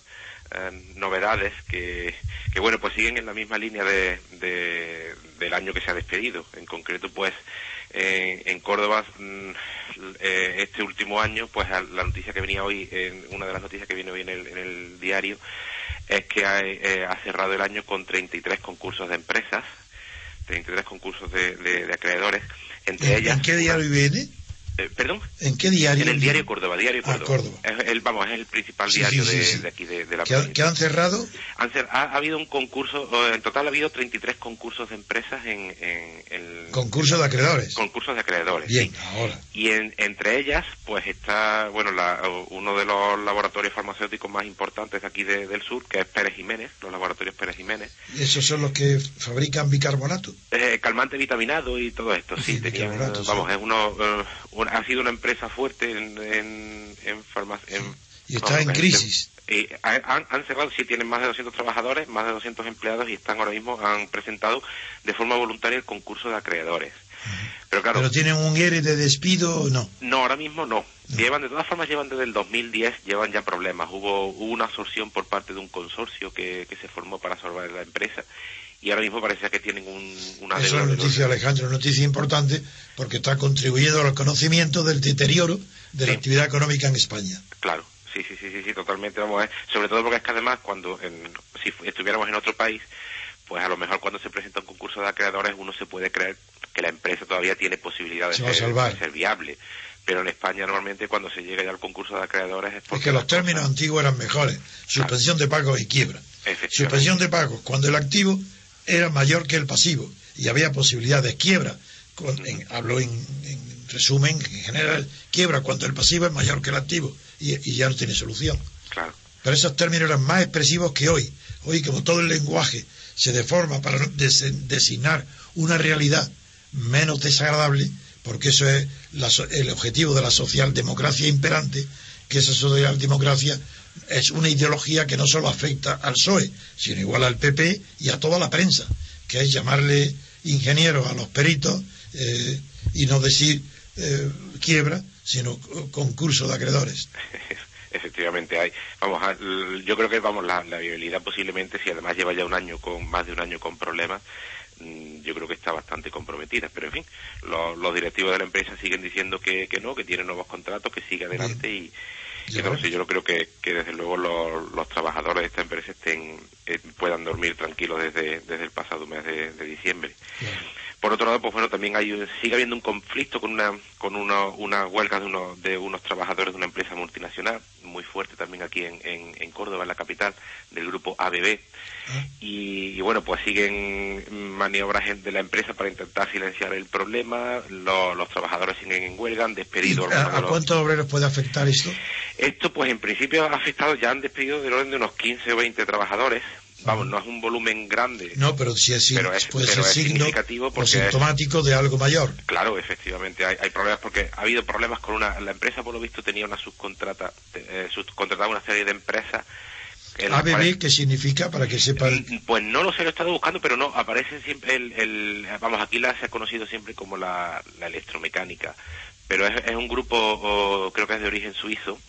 eh, novedades que, que, bueno, pues siguen en la misma línea de, de- del año que se ha despedido. En concreto, pues, eh, en Córdoba, mm, eh, este último año, pues a- la noticia que venía hoy, en, una de las noticias que viene hoy en el, en el diario, es que ha, eh, ha cerrado el año con 33 concursos de empresas, 33 concursos de, de- de acreedores, entre ¿En, ellas... en qué diario viene? Eh, ¿Perdón? ¿En qué diario? En el diario Córdoba, diario Ah, Córdoba. Es el, vamos, es el principal Sí, diario sí, sí, de, aquí, de, de la ¿Que, que han cerrado? Han cer- ha, ha habido un concurso, en total ha habido 33 concursos de empresas en, en, en Concurso de acreedores. concursos de acreedores. Bien, ahora. Y en- entre ellas, pues está, bueno, la- uno de los laboratorios farmacéuticos más importantes de aquí de- del sur, que es Pérez Jiménez, los laboratorios Pérez Jiménez. Esos son los que fabrican bicarbonato. Eh, calmante vitaminado y todo esto, sí, tenían, vamos, es uno, eh, ha sido una empresa fuerte en, en, en farmac- en- Y está en crisis. han, han cerrado, sí, tienen más de 200 trabajadores, más de 200 empleados y están ahora mismo, han presentado de forma voluntaria el concurso de acreedores. Pero claro, ¿Pero tienen un ERE de despido o no? no, ahora mismo no. Llevan, de todas formas, llevan desde el 2010, llevan ya problemas. Hubo, hubo una absorción por parte de un consorcio que, que se formó para salvar la empresa y ahora mismo parece que tienen un, una Esa es una de noticia, Alejandro, una noticia importante porque está contribuyendo al conocimiento del deterioro de la actividad económica en España. Claro, sí, sí, sí, sí, sí, totalmente. Vamos, eh, sobre todo porque es que además cuando en- si estuviéramos en otro país, pues a lo mejor cuando se presenta un concurso de acreedores uno se puede creer que la empresa todavía tiene posibilidad de Se ser, salvar. de ser viable. Pero en España normalmente cuando se llega ya al concurso de acreedores es Es porque que los términos cosas- antiguos eran mejores. Suspensión de pagos y quiebra. Suspensión de pagos cuando el activo era mayor que el pasivo y había posibilidad de quiebra. Con- en- hablo en, en resumen, en general, quiebra cuando el pasivo es mayor que el activo y, y ya no tiene solución. Claro. Pero esos términos eran más expresivos que hoy. Hoy, como todo el lenguaje se deforma para designar una realidad menos desagradable, porque eso es el objetivo de la socialdemocracia imperante, que esa socialdemocracia es una ideología que no solo afecta al PSOE, sino igual al PP y a toda la prensa, que es llamarle ingenieros a los peritos eh, y no decir eh, quiebra, sino concurso de acreedores. Efectivamente hay. Vamos, a, yo creo que vamos la, viabilidad posiblemente, si además lleva ya un año con más de un año con problemas, yo creo que está bastante comprometida. Pero en fin, los directivos de la empresa siguen diciendo que, que no, que tienen nuevos contratos, que sigue adelante y, yo no creo que, desde luego los, trabajadores de esta empresa estén eh, puedan dormir tranquilos desde, desde el pasado mes de, diciembre. Por otro lado, pues bueno, también hay sigue habiendo un conflicto con una con una huelga de, uno, de unos trabajadores de una empresa multinacional muy fuerte también aquí en, en, Córdoba, en la capital, del grupo ABB. Ah. Y, bueno, pues siguen maniobras de la empresa para intentar silenciar el problema. los trabajadores siguen en huelga, han despedido. ¿A, a cuántos obreros puede afectar esto? Esto, pues en principio ha afectado, ya han despedido del orden de unos 15 o 20 trabajadores. Vamos, no es un volumen grande. No, pero sí es, pero es, puede ser significativo porque sintomático de algo mayor. Claro, efectivamente, hay, hay, problemas porque ha habido problemas con una... La empresa, por lo visto, tenía una subcontrata, eh, subcontrataba una serie de empresas ABB, ¿qué significa para que sepan? Mm, pues no lo sé, lo he estado buscando, pero no, aparece siempre el, vamos, aquí la se ha conocido siempre como la, electromecánica, pero es, es un grupo, creo que es de origen suizo,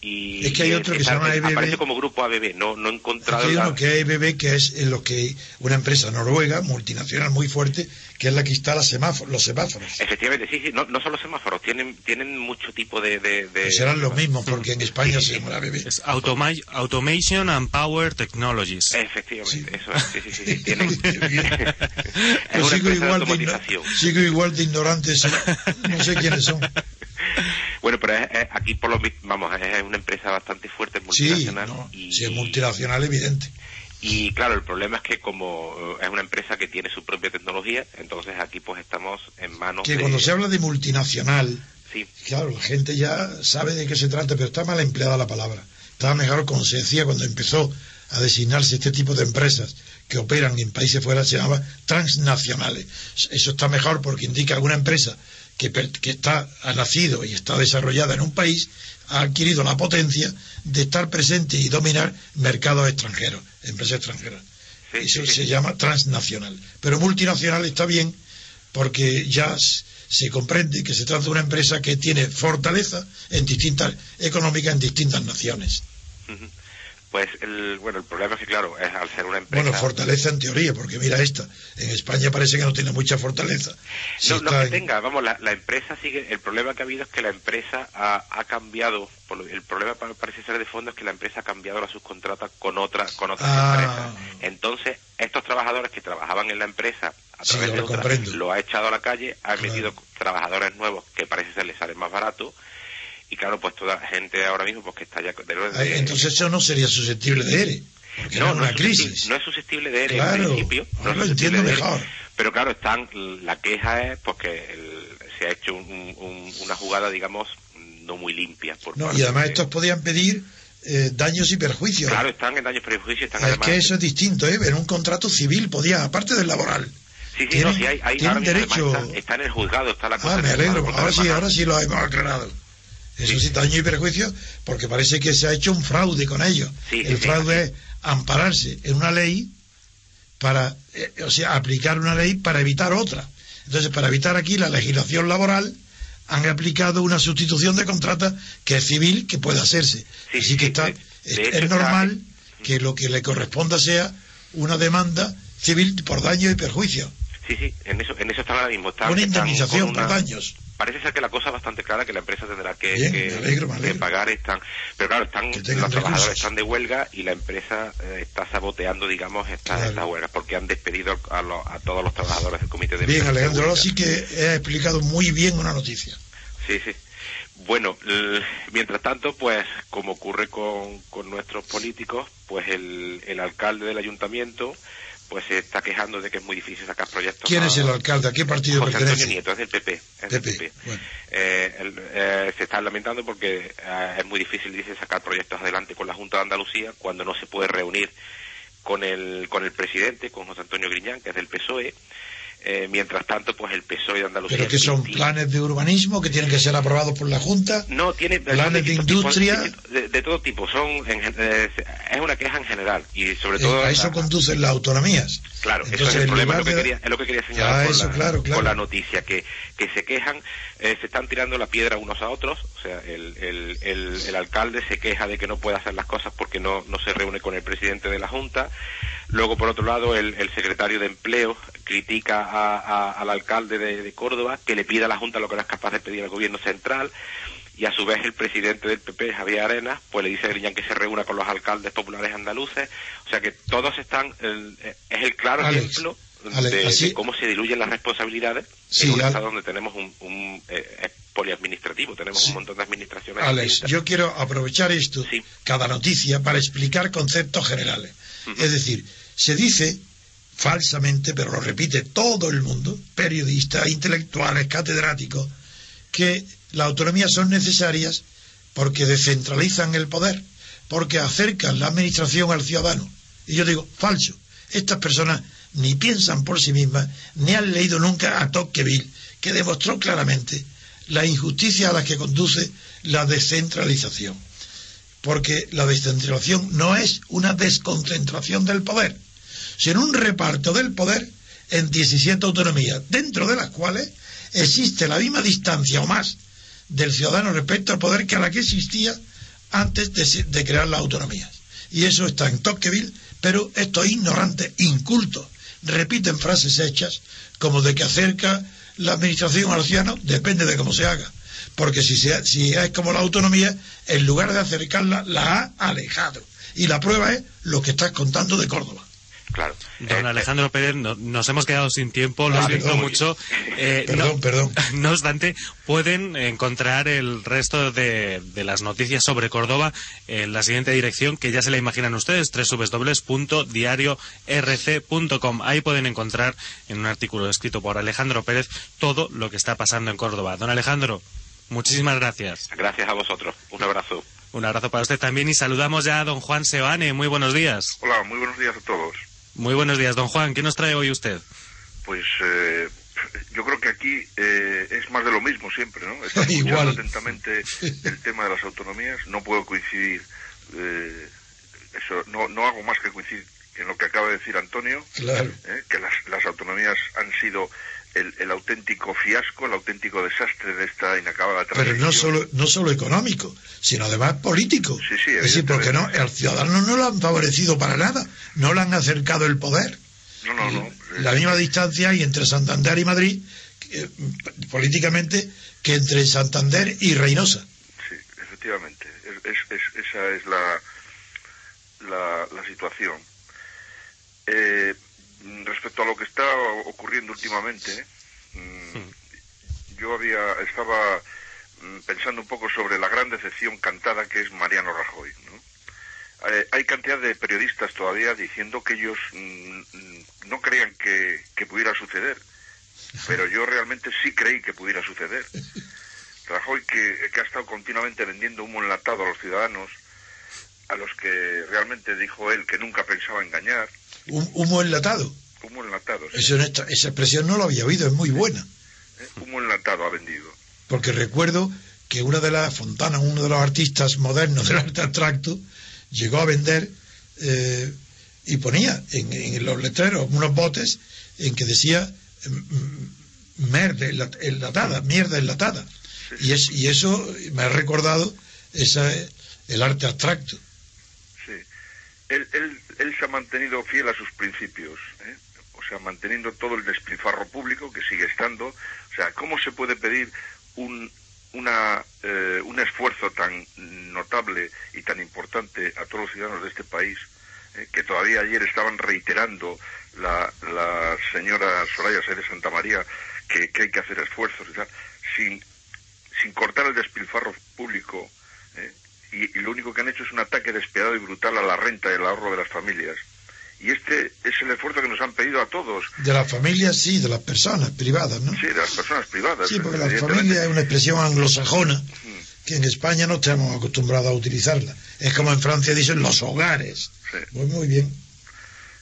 y es que hay otro que se llama ABB. Aparece como grupo ABB, no, no he encontrado. hay uno que es ABB, que es en lo que una empresa noruega, multinacional muy fuerte, que es la que instala semáforos, los semáforos. Efectivamente, sí, sí, no, no solo semáforos, tienen, tienen mucho tipo de. de, pues serán los mismos, porque en España se llama ABB. Es Automation and Power Technologies. Efectivamente, eso es, sí, sí, sí. Tienen... es sigo, igual de sigo igual de ignorante, no sé quiénes son. Bueno, pero aquí por lo vamos, es una empresa bastante fuerte, multinacional. Sí, y, es multinacional, evidente. Y claro, el problema es que como eh, es una empresa que tiene su propia tecnología, entonces aquí pues estamos en manos que cuando se habla de multinacional, sí. claro, la gente ya sabe de qué se trata, pero está mal empleada la palabra. Estaba mejor, como se decía, cuando empezó a designarse este tipo de empresas que operan en países fuera, se llama transnacionales. Eso está mejor porque indica alguna empresa que, está, ha nacido y está desarrollada en un país, ha adquirido la potencia de estar presente y dominar mercados extranjeros, empresas extranjeras. Eso se llama transnacional. Pero multinacional está bien porque ya se comprende que se trata de una empresa que tiene fortaleza en distintas económicas en distintas naciones. Pues el, bueno, el problema es que, claro, es al ser una empresa. Bueno, fortaleza en teoría, porque mira esta. En España parece que no tiene mucha fortaleza. no, no que tenga, vamos, la, empresa sigue. El problema que ha habido es que la empresa ha, cambiado. el problema parece ser de fondo es que la empresa ha cambiado la subcontrata con, otra, con otras ah. empresas. Entonces, estos trabajadores que trabajaban en la empresa a través de otra, lo ha echado a la calle, ha metido trabajadores nuevos que parece ser les sale más barato y claro, pues toda gente ahora mismo pues que está ya de, Entonces eso no sería susceptible de ERE. No, no, es crisis. no es susceptible de ERE en principio. No lo entiendo mejor. Pero claro, están, la queja es porque se ha hecho una jugada, digamos, no muy limpia. Por no, y además estos podían pedir eh, daños y perjuicios. Claro, están en daños y perjuicios. Están es que eso es distinto, ¿eh? En un contrato civil podía, aparte del laboral. Sí, sí, no, sí, hay, hay derecho. Está, en el juzgado, está la cosa. Ah, me alegro, ahora sí, ahora sí lo hemos aclarado. Eso sí, daño y perjuicio, porque parece que se ha hecho un fraude con ellos. el fraude es ampararse en una ley para, eh, o sea, aplicar una ley para evitar otra. Entonces, para evitar aquí la legislación laboral, han aplicado una sustitución de contrata que es civil, que puede hacerse. Así que está, es, normal que lo que le corresponda sea una demanda civil por daño y perjuicio. Sí, sí, en eso, en eso está ahora mismo. una indemnización por daños parece ser que la cosa es bastante clara que la empresa tendrá que, pagar están pero claro están los trabajadores están de huelga y la empresa eh, está saboteando digamos estas, huelgas porque han despedido a, a, todos los trabajadores del comité de bien Alejandro ahora sí que he explicado muy bien una noticia. Sí sí. Bueno, mientras tanto, pues como ocurre con, con nuestros políticos, pues el, el alcalde del ayuntamiento pues se está quejando de que es muy difícil sacar proyectos. ¿Quién es el alcalde? ¿A qué partido José pertenece? Antonio Nieto, es del PP. PP. Eh, eh, se está lamentando porque eh, es muy difícil, dice, sacar proyectos adelante con la Junta de Andalucía cuando no se puede reunir con el, con el presidente, con José Antonio Griñán, que es del PSOE, eh, mientras tanto, pues el PSOE de Andalucía. ¿Pero que son planes de urbanismo que tienen que ser aprobados por la Junta? No, tiene planes de industria. de, todo tipo, son eh, es una queja en general y sobre todo. a eso conducen las autonomías. Claro, eso es el problema, es lo, que quería, es lo que quería señalar ah, con, la, noticia, que, que se quejan, eh, se están tirando la piedra unos a otros, o sea, el, el, el, el alcalde se queja de que no puede hacer las cosas porque no, no se reúne con el presidente de la Junta, luego por otro lado el, el secretario de Empleo critica al alcalde de, Córdoba que le pida a la Junta lo que no es capaz de pedir al gobierno central y a su vez el presidente del PP, Javier Arenas, pues le dice a Griñán que se reúna con los alcaldes populares andaluces. O sea que todos están, es el claro ejemplo de, cómo se diluyen las responsabilidades en un estado donde tenemos un, eh, poliadministrativo, tenemos un montón de administraciones. Alex, yo quiero aprovechar esto, cada noticia, para explicar conceptos generales. Es decir, se dice falsamente, pero lo repite todo el mundo, periodistas, intelectuales, catedráticos, que las autonomías son necesarias porque descentralizan el poder, porque acercan la administración al ciudadano. Y yo digo, falso. Estas personas ni piensan por sí mismas, ni han leído nunca a Tocqueville, que demostró claramente la injusticia a la que conduce la descentralización. Porque la descentralización no es una desconcentración del poder, sino un reparto del poder en 17 autonomías, dentro de las cuales existe la misma distancia o más del ciudadano respecto al poder que a la que existía antes de, crear las autonomías. Y eso está en Tocqueville, pero estos ignorantes, incultos, repiten frases hechas como de que acerca la administración al ciudadano, depende de cómo se haga. Porque si, si es como la autonomía, en lugar de acercarla, la ha alejado. Y la prueba es lo que estás contando de Córdoba. Claro. Don eh, Alejandro Pérez, nos hemos quedado sin tiempo, lo siento mucho. Eh, perdón, perdón. No obstante, pueden encontrar el resto de, las noticias sobre Córdoba en la siguiente dirección, que ya se la imaginan ustedes, www.diariorc.com. Ahí pueden encontrar en un artículo escrito por Alejandro Pérez todo lo que está pasando en Córdoba. Don Alejandro, muchísimas gracias. Gracias a vosotros. Un abrazo. Un abrazo para usted también y saludamos ya a don Juan Sebane. Muy buenos días. Hola, muy buenos días a todos. Muy buenos días, don Juan. ¿Qué nos trae hoy usted? Pues eh, yo creo que aquí eh, es más de lo mismo siempre, ¿no? Está escuchando atentamente el tema de las autonomías. No puedo coincidir, eh, eso, no, no hago más que coincidir en lo que acaba de decir Antonio, claro. que las, las autonomías han sido el, auténtico fiasco, el auténtico desastre de esta inacabada transición. Pero no solo, no solo económico, sino además político. Sí, sí, es decir, porque no, el ciudadano no lo han favorecido para nada, no le han acercado el poder. No, no, no. La misma distancia hay entre Santander y Madrid, políticamente, que entre Santander y Reynosa. Sí, efectivamente. esa es la, la, la situación. Eh, respecto a lo que está ocurriendo últimamente, mm, yo había estaba mm, pensando un poco sobre la gran decepción cantada que es Mariano Rajoy. Eh, hay cantidad de periodistas todavía diciendo que ellos no creían que, pudiera suceder, pero yo realmente sí creí que pudiera suceder. Rajoy, que, que ha estado continuamente vendiendo humo enlatado a los ciudadanos, a los que realmente dijo él que nunca pensaba engañar, humo enlatado. Humo enlatado. esa expresión no lo había oído, es muy buena. Eh, humo enlatado ha vendido. Porque recuerdo que una de las Fontanas, uno de los artistas modernos del arte abstracto, llegó a vender eh, y ponía en, los letreros unos botes en que decía mm, mm, mierda enlatada, mierda enlatada. Y, es, y eso me ha recordado esa, el arte abstracto él, él, él se ha mantenido fiel a sus principios, ¿eh? o sea, manteniendo todo el despilfarro público que sigue estando. O sea, ¿cómo se puede pedir un, una, eh, un esfuerzo tan notable y tan importante a todos los ciudadanos de este país, eh, que todavía ayer estaban reiterando la, la señora Soraya Sáenz de Santa María que, hay que hacer esfuerzos sin, sin cortar el despilfarro público y, lo único que han hecho es un ataque despiadado y brutal a la renta y el ahorro de las familias. Y este es el esfuerzo que nos han pedido a todos. De las familias, sí, de las personas privadas, ¿no? Sí, de las personas privadas. Sí, porque la familia es una expresión anglosajona mm. que en España no estamos acostumbrados a utilizarla. Es como en Francia dicen los hogares. Sí. Pues muy bien.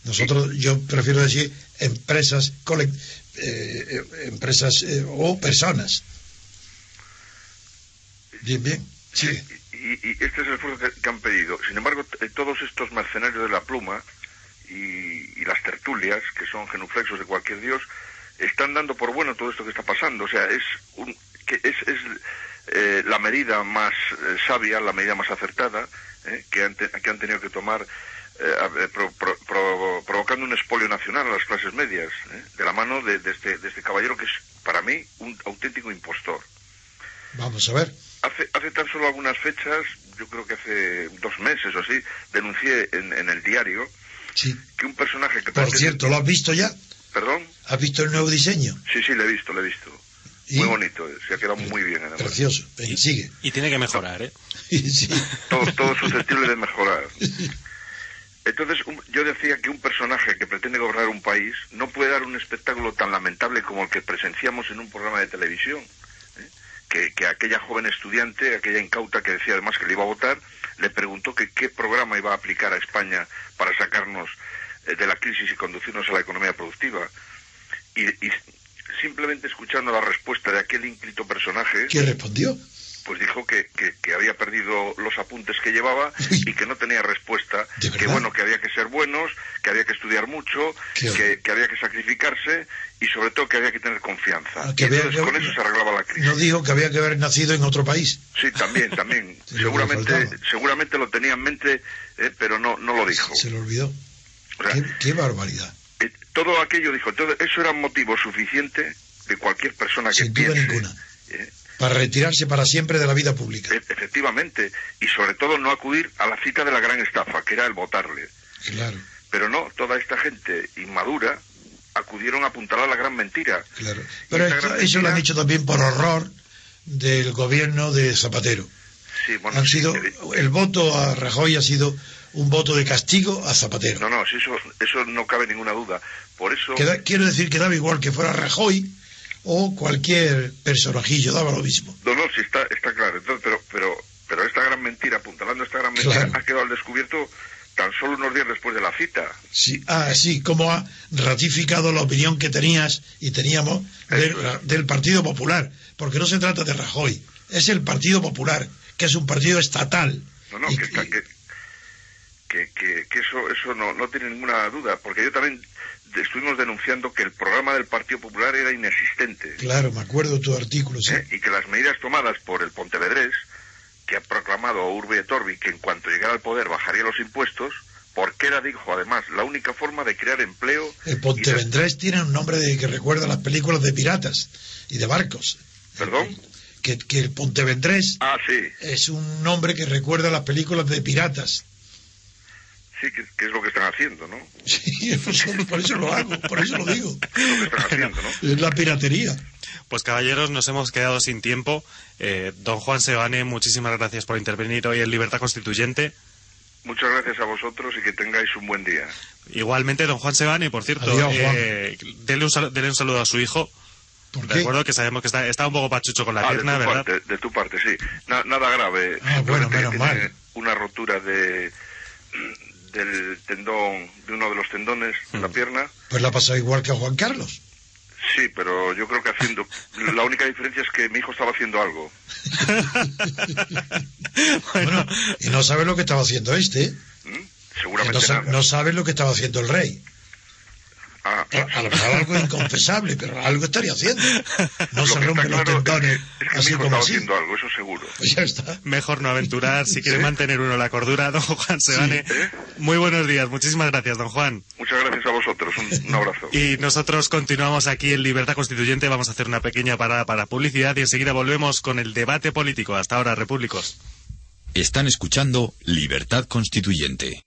Nosotros, yo prefiero decir empresas, colec- eh, eh, empresas eh, o personas. Bien, bien. Sí. Y, y este es el esfuerzo que, han pedido. Sin embargo, eh, todos estos mercenarios de la pluma y, las tertulias, que son genuflexos de cualquier dios, están dando por bueno todo esto que está pasando. O sea, es, un, que es, es eh, la medida más eh, sabia, la medida más acertada que, han tenido que tomar. pro- pro- pro- provocando un expolio nacional a las clases medias, de la mano de, de este, de este caballero que es, para mí, un auténtico impostor. Vamos a ver. Hace, hace tan solo algunas fechas, yo creo que hace dos meses o así, denuncié en, en el diario Sí. que un personaje que Por cierto, ¿lo has visto ya? Perdón, ¿Has visto el nuevo diseño? sí, sí, le he visto, le he visto. ¿Y? Muy bonito, eh, se ha quedado muy bien además. Precioso. Venga, sigue. Y tiene que mejorar, ¿eh? Sí. Todo, todo susceptible de mejorar. Entonces, un- yo decía que un personaje que pretende gobernar un país no puede dar un espectáculo tan lamentable como el que presenciamos en un programa de televisión. Que, que aquella joven estudiante, aquella incauta que decía además que le iba a votar, le preguntó que qué programa iba a aplicar a España para sacarnos eh, de la crisis y conducirnos a la economía productiva. Y, y simplemente escuchando la respuesta de aquel ínclito personaje, ¿Qué respondió? Pues dijo que, que, que había perdido los apuntes que llevaba y que no tenía respuesta, ¿De que bueno, que había que ser buenos, que había que estudiar mucho, que, que había que sacrificarse y sobre todo que había que tener confianza. Ah, había entonces con eso se arreglaba la crisis. No dijo que había que haber nacido en otro país. Sí, también, también. Seguramente, seguramente lo tenía en mente, eh, pero no, no lo dijo. Se lo olvidó. O sea, Qué, qué barbaridad. eh, todo aquello dijo, todo, eso era motivo suficiente de cualquier persona que Sin duda ninguna. eh, Para retirarse para siempre de la vida pública. e- efectivamente, y sobre todo no acudir a la cita de la gran estafa, que era el votarle. Claro, Pero no, toda esta gente inmadura acudieron a apuntalar la gran mentira. claro. Pero esta esto- gran eso lo han hecho también por horror del gobierno de Zapatero. Sí, bueno, Han sido, el voto a Rajoy ha sido un voto de castigo a Zapatero. No, no, eso, eso no cabe ninguna duda. Por eso, quiero decir que daba igual que fuera Rajoy o cualquier personajillo, daba lo mismo. no, no, sí está, está claro. Entonces, pero, pero, pero esta gran mentira, apuntalando esta gran mentira, Claro. ha quedado al descubierto tan solo unos días después de la cita. Sí, ah, sí, como ha ratificado la opinión que tenías y teníamos del, Partido Popular, porque no se trata de Rajoy, es el Partido Popular, que es un partido estatal. No, no, Y- que, está- y- que, que, que- que eso, eso no, no tiene ninguna duda, porque yo también estuvimos denunciando que el programa del Partido Popular era inexistente. Claro, me acuerdo tu artículo, sí. ¿eh? y que las medidas tomadas por el Pontevedrés, que ha proclamado a Urbe et Orbi que en cuanto llegara al poder bajaría los impuestos, porque era, dijo además, la única forma de crear empleo. El y Pontevendrés tiene un nombre de, que recuerda a las películas de piratas y de barcos. de- ¿Perdón? Que, que el Pontevendrés Ah, sí, es un nombre que recuerda a las películas de piratas. Sí, que, que es lo que están haciendo, ¿no? Sí, eso- por eso lo hago, por eso lo digo. Es lo que están haciendo, ¿no? Es la piratería. Pues caballeros, nos hemos quedado sin tiempo. Eh, don Juan Sebane, muchísimas gracias por intervenir hoy en Libertad Constituyente. Muchas gracias a vosotros y que tengáis un buen día. Igualmente, don Juan Sebane, por cierto, Adiós, eh, dele, un sal- dele un saludo a su hijo. ¿Por De acuerdo que sabemos que está, está un poco pachucho con la Ah, de pierna, tu ¿verdad? parte, de tu parte, sí. Na- nada grave. Ah, Simplemente bueno, menos tiene mal. Una rotura de del tendón, de uno de los tendones de Mm. la pierna. Pues la ha pasado igual que a Juan Carlos. Sí, pero yo creo que haciendo... La única diferencia es que mi hijo estaba haciendo algo. Bueno, y no sabes lo que estaba haciendo este. ¿eh? ¿Mm? Seguramente no, sa- nada. no sabes lo que estaba haciendo el rey. Ah, A lo mejor algo inconfesable, pero algo estaría haciendo. No lo se rompen los claro es que, tendones es que mi así hijo como estaba así. haciendo algo, eso seguro. Pues ya está. Mejor no aventurar si quiere Sí. mantener uno la cordura, don Juan Sebane. ¿Eh? Muy buenos días, muchísimas gracias, don Juan. Muchas gracias a vosotros. Un, un abrazo. Y nosotros continuamos aquí en Libertad Constituyente. Vamos a hacer una pequeña parada para publicidad y enseguida volvemos con el debate político. Hasta ahora, repúblicos. Están escuchando Libertad Constituyente.